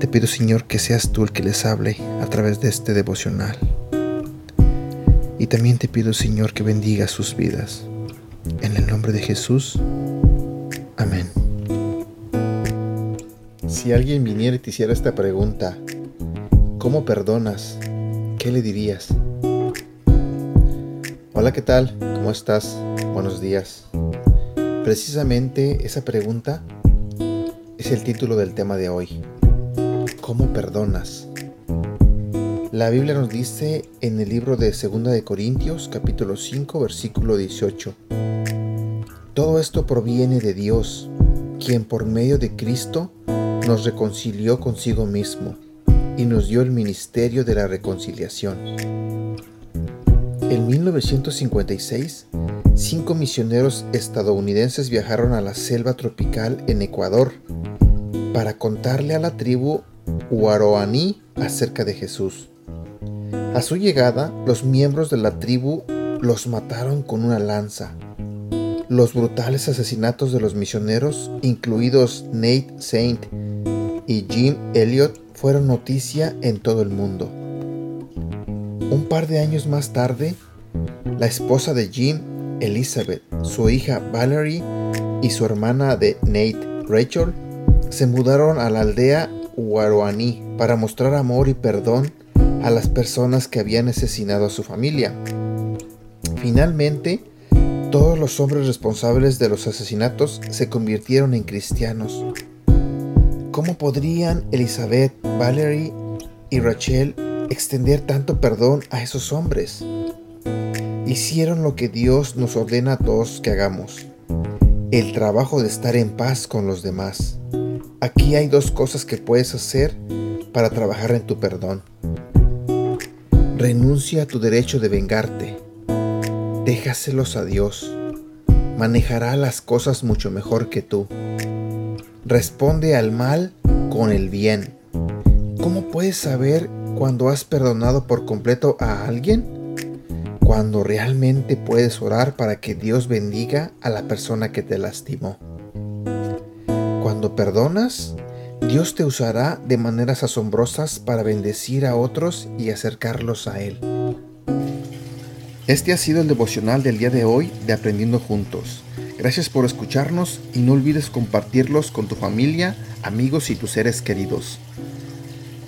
Te pido, Señor, que seas tú el que les hable a través de este devocional. Y también te pido, Señor, que bendiga sus vidas. En el nombre de Jesús. Amén. Si alguien viniera y te hiciera esta pregunta, ¿cómo perdonas? ¿Qué le dirías? Hola, ¿qué tal? ¿Cómo estás? Buenos días. Precisamente esa pregunta es el título del tema de hoy. ¿Cómo perdonas? La Biblia nos dice en el libro de 2 de Corintios, capítulo 5, versículo 18. Todo esto proviene de Dios, quien por medio de Cristo nos reconcilió consigo mismo y nos dio el ministerio de la reconciliación. En 1956, cinco misioneros estadounidenses viajaron a la selva tropical en Ecuador para contarle a la tribu Huaroaní acerca de Jesús. A su llegada, los miembros de la tribu los mataron con una lanza. Los brutales asesinatos de los misioneros, incluidos Nate Saint y Jim Elliot fueron noticia en todo el mundo. Un par de años más tarde, la esposa de Jim, Elizabeth, su hija Valerie y su hermana de Nate, Rachel, se mudaron a la aldea Para mostrar amor y perdón a las personas que habían asesinado a su familia. Finalmente, todos los hombres responsables de los asesinatos se convirtieron en cristianos ¿Cómo podrían Elizabeth, Valerie y Rachel extender tanto perdón a esos hombres? Hicieron lo que Dios nos ordena a todos que hagamos, el trabajo de estar en paz con los demás. Aquí hay dos cosas que puedes hacer para trabajar en tu perdón. Renuncia a tu derecho de vengarte. Déjaselos a Dios. Manejará las cosas mucho mejor que tú. Responde al mal con el bien. ¿Cómo puedes saber cuando has perdonado por completo a alguien? Cuando realmente puedes orar para que Dios bendiga a la persona que te lastimó. Cuando perdonas, Dios te usará de maneras asombrosas para bendecir a otros y acercarlos a Él. Este ha sido el devocional del día de hoy de Aprendiendo Juntos. Gracias por escucharnos y no olvides compartirlos con tu familia, amigos y tus seres queridos.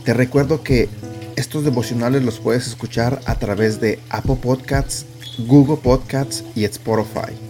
Te recuerdo que estos devocionales los puedes escuchar a través de Apple Podcasts, Google Podcasts y Spotify.